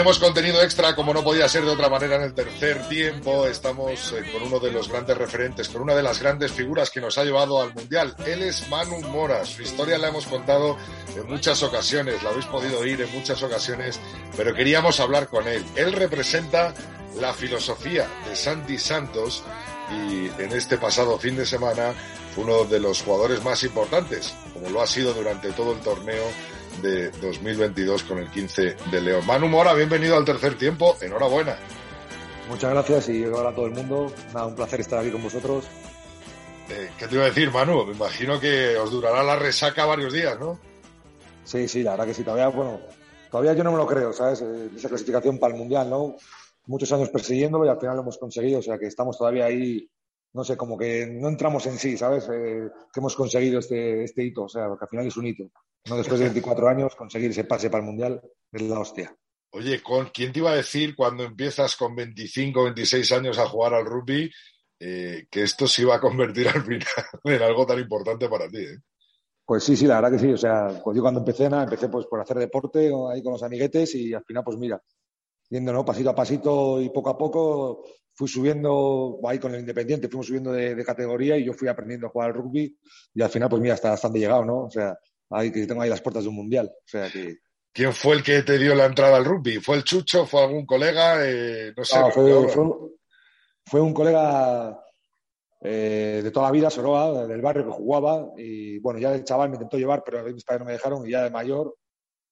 Tenemos contenido extra, como no podía ser de otra manera en el tercer tiempo. Estamos eh, con uno de los grandes referentes, con una de las grandes figuras que nos ha llevado al Mundial. Él es Manu Mora. Su historia la hemos contado en muchas ocasiones, la habéis podido oír en muchas ocasiones, pero queríamos hablar con él. Él representa la filosofía de Santi Santos y en este pasado fin de semana fue uno de los jugadores más importantes, como lo ha sido durante todo el torneo de 2022 con el 15 de León. Manu Mora, bienvenido al tercer tiempo, enhorabuena. Muchas gracias y hola a todo el mundo. Nada, un placer estar aquí con vosotros. Eh, ¿Qué te iba a decir, Manu? Me imagino que os durará la resaca varios días, ¿no? Sí, sí, la verdad que sí. Todavía, bueno, todavía yo no me lo creo, ¿sabes? Eh, esa clasificación para el Mundial, ¿no? Muchos años persiguiéndolo y al final lo hemos conseguido. O sea que estamos todavía ahí, no sé, como que no entramos en sí, ¿sabes? Eh, que hemos conseguido este, este hito. O sea, porque al final es un hito. No después de 24 años conseguir ese pase para el Mundial es la hostia. Oye, ¿con quién te iba a decir cuando empiezas con 25, 26 años a jugar al rugby eh, que esto se iba a convertir al final en algo tan importante para ti? ¿eh? Pues sí, sí, la verdad que sí. O sea, pues yo cuando empecé, nada, empecé pues por hacer deporte ahí con los amiguetes y al final, pues mira, yendo ¿no? pasito a pasito y poco a poco fui subiendo ahí con el Independiente, fuimos subiendo de, de, categoría y yo fui aprendiendo a jugar al rugby y al final, pues mira, hasta bastante llegado, ¿no? O sea, ahí que tengo ahí las puertas de un mundial. O sea que. ¿Quién fue el que te dio la entrada al rugby? ¿Fue el Chucho? ¿Fue algún colega? Eh, no sé. No, fue, fue, fue, un colega eh, de toda la vida, Soroa, del barrio que jugaba. Y bueno, ya de chaval me intentó llevar, pero mis padres no me dejaron. Y ya de mayor,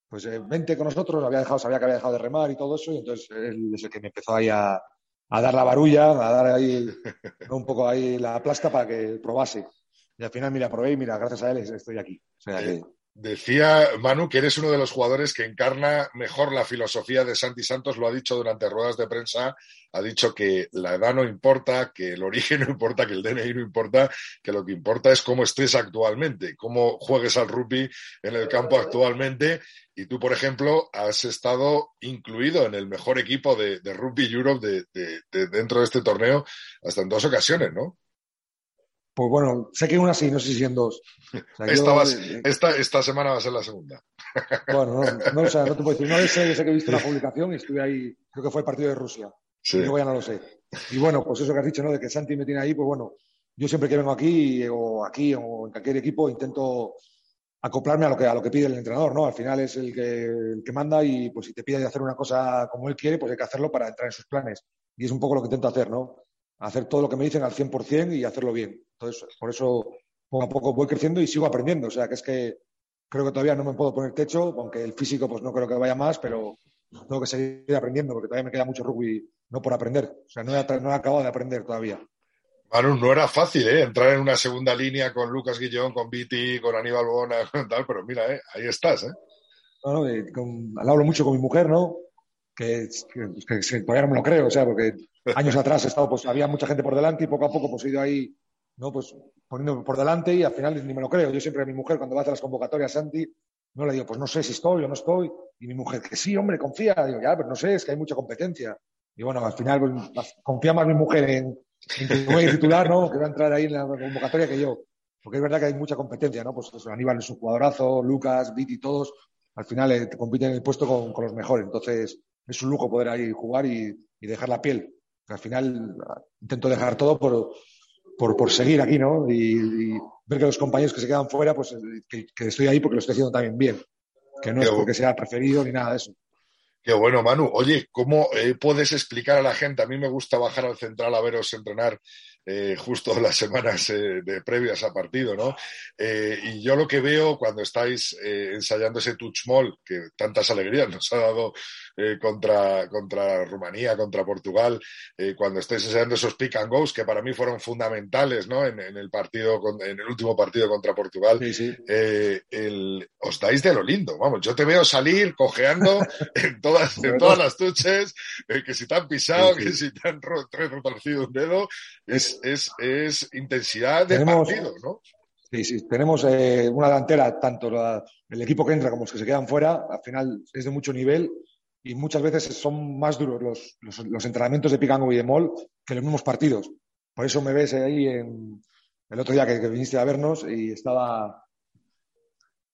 pues eh, vente con nosotros. Había dejado, sabía que había dejado de remar y todo eso. Y entonces él es el que me empezó ahí a, a dar la barulla, a dar ahí un poco ahí la plasta para que probase. Y al final, mira, probé y mira, gracias a él estoy aquí. O sea, que... Decía Manu que eres uno de los jugadores que encarna mejor la filosofía de Santi Santos, lo ha dicho durante ruedas de prensa, ha dicho que la edad no importa, que el origen no importa, que el DNI no importa, que lo que importa es cómo estés actualmente, cómo juegues al rugby en el campo actualmente. Y tú, por ejemplo, has estado incluido en el mejor equipo de, Rugby Europe de, de, dentro de este torneo hasta en dos ocasiones, ¿no? Pues bueno, sé que una sí, no sé si en dos. O sea, esta, yo, va, esta, esta, semana va a ser la segunda. Bueno, no, no, o sea, no te puedo decir. Una vez sé, sé, que he visto la publicación y estuve ahí, creo que fue el partido de Rusia. Sí. Y luego ya no lo sé. Y bueno, pues eso que has dicho, ¿no? De que Santi me tiene ahí, pues bueno, yo siempre que vengo aquí, o aquí, o en cualquier equipo, intento acoplarme a lo que, a lo que pide el entrenador, ¿no? Al final es el que, el que manda y pues si te pide hacer una cosa como él quiere, pues hay que hacerlo para entrar en sus planes. Y es un poco lo que intento hacer, ¿no? Hacer todo lo que me dicen al 100% y hacerlo bien. Entonces, por eso poco a poco voy creciendo y sigo aprendiendo. O sea, que es que creo que todavía no me puedo poner techo, aunque el físico pues no creo que vaya más, pero tengo que seguir aprendiendo porque todavía me queda mucho rugby no por aprender. O sea, no he, no he acabado de aprender todavía. Manu, no era fácil, ¿eh? Entrar en una segunda línea con Lucas Guillón, con Viti, con Aníbal Bona, con tal, pero mira, ¿eh? Ahí estás, ¿eh? Con, hablo mucho con mi mujer, ¿no? Que, que, que, todavía no me lo creo, o sea, porque años atrás he estado, pues había mucha gente por delante y poco a poco pues he ido ahí ¿no? Pues poniéndome por delante y al final ni me lo creo. Yo siempre a mi mujer, cuando va a hacer las convocatorias, Santi, no le digo, pues no sé si estoy o no estoy. Y mi mujer, que sí, hombre, confía. Digo, ya, pero no sé, es que hay mucha competencia. Y bueno, al final pues, confía más mi mujer en, en que voy a titular, ¿no? Que va a entrar ahí en la convocatoria que yo. Porque es verdad que hay mucha competencia, ¿no? Pues eso, Aníbal es un jugadorazo, Lucas, Viti, todos. Al final eh, compiten en el puesto con, con, los mejores. Entonces, es un lujo poder ahí jugar y, y dejar la piel. Al final, intento dejar todo por, por, por seguir aquí, ¿no? Y, y, ver que los compañeros que se quedan fuera, pues que, que, estoy ahí porque lo estoy haciendo también bien. Que no es porque sea preferido ni nada de eso. Qué bueno, Manu. Oye, ¿cómo eh, puedes explicar a la gente? A mí me gusta bajar al central a veros entrenar eh, justo las semanas eh, de previas a partido, ¿no? Eh, y yo lo que veo cuando estáis ensayando ese touch mall, que tantas alegrías nos ha dado contra, contra Rumanía, contra Portugal, cuando estáis enseñando esos pick and goes que para mí fueron fundamentales ¿no? en, el partido, en el último partido contra Portugal, el, os dais de lo lindo. Vamos, yo te veo salir cojeando en todas, en todas las tuches, que si te han pisado, que si te han retorcido un dedo, es, es, es intensidad de partido, ¿no? Sí, sí, tenemos eh, una delantera, tanto el equipo que entra como los que se quedan fuera, al final es de mucho nivel y muchas veces son más duros los, los, entrenamientos de Picango y de Mol que los mismos partidos. Por eso me ves ahí en, el otro día que, viniste a vernos y estaba,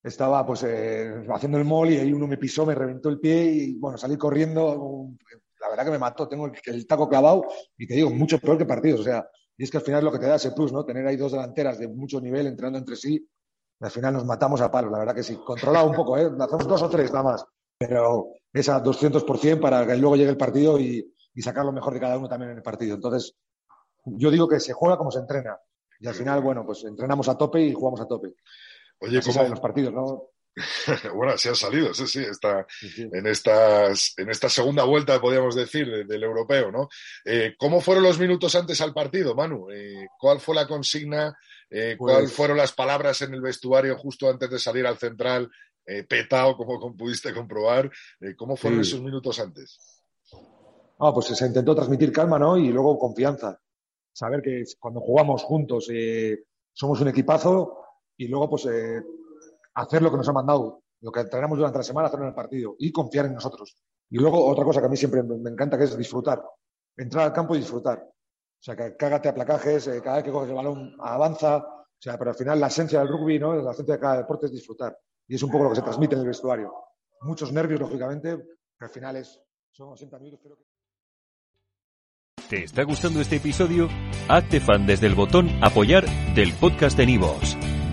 estaba pues eh, haciendo el mol y ahí uno me pisó, me reventó el pie y bueno, salí corriendo. La verdad que me mató, tengo el, el taco clavado y te digo, mucho peor que partidos. O sea, y es que al final lo que te da ese plus, ¿no? Tener ahí dos delanteras de mucho nivel entrenando entre sí, y al final nos matamos a palos, la verdad que sí. Controlado un poco, ¿eh? Hacemos dos o tres nada más, pero es a 200% para que luego llegue el partido y, sacar lo mejor de cada uno también en el partido. Entonces, yo digo que se juega como se entrena. Y al final, bueno, pues entrenamos a tope y jugamos a tope. Oye, ¿cómo salen los partidos, no? bueno, así han salido, sí, sí, está en, estas, en esta segunda vuelta, podríamos decir, del europeo, ¿no? Eh, ¿Cómo fueron los minutos antes al partido, Manu? Eh, ¿Cuál fue la consigna? Eh, ¿Cuáles pues fueron las palabras en el vestuario justo antes de salir al central? petado, como, pudiste comprobar. ¿Cómo fueron esos minutos antes? Ah, pues se intentó transmitir calma, ¿no? Y luego confianza. Saber que cuando jugamos juntos somos un equipazo y luego, pues hacer lo que nos ha mandado, lo que entrenamos durante la semana, hacerlo en el partido y confiar en nosotros. Y luego otra cosa que a mí siempre me encanta que es disfrutar, entrar al campo y disfrutar. O sea, que cágate a placajes, eh, cada vez que coges el balón avanza, o sea, pero al final la esencia del rugby, ¿no? La esencia de cada deporte es disfrutar. Y es un poco lo que se transmite en el vestuario. Muchos nervios, lógicamente, pero al final es, son 80 minutos, creo. ¿Te está gustando este episodio? Hazte fan desde el botón apoyar del podcast de Nivos.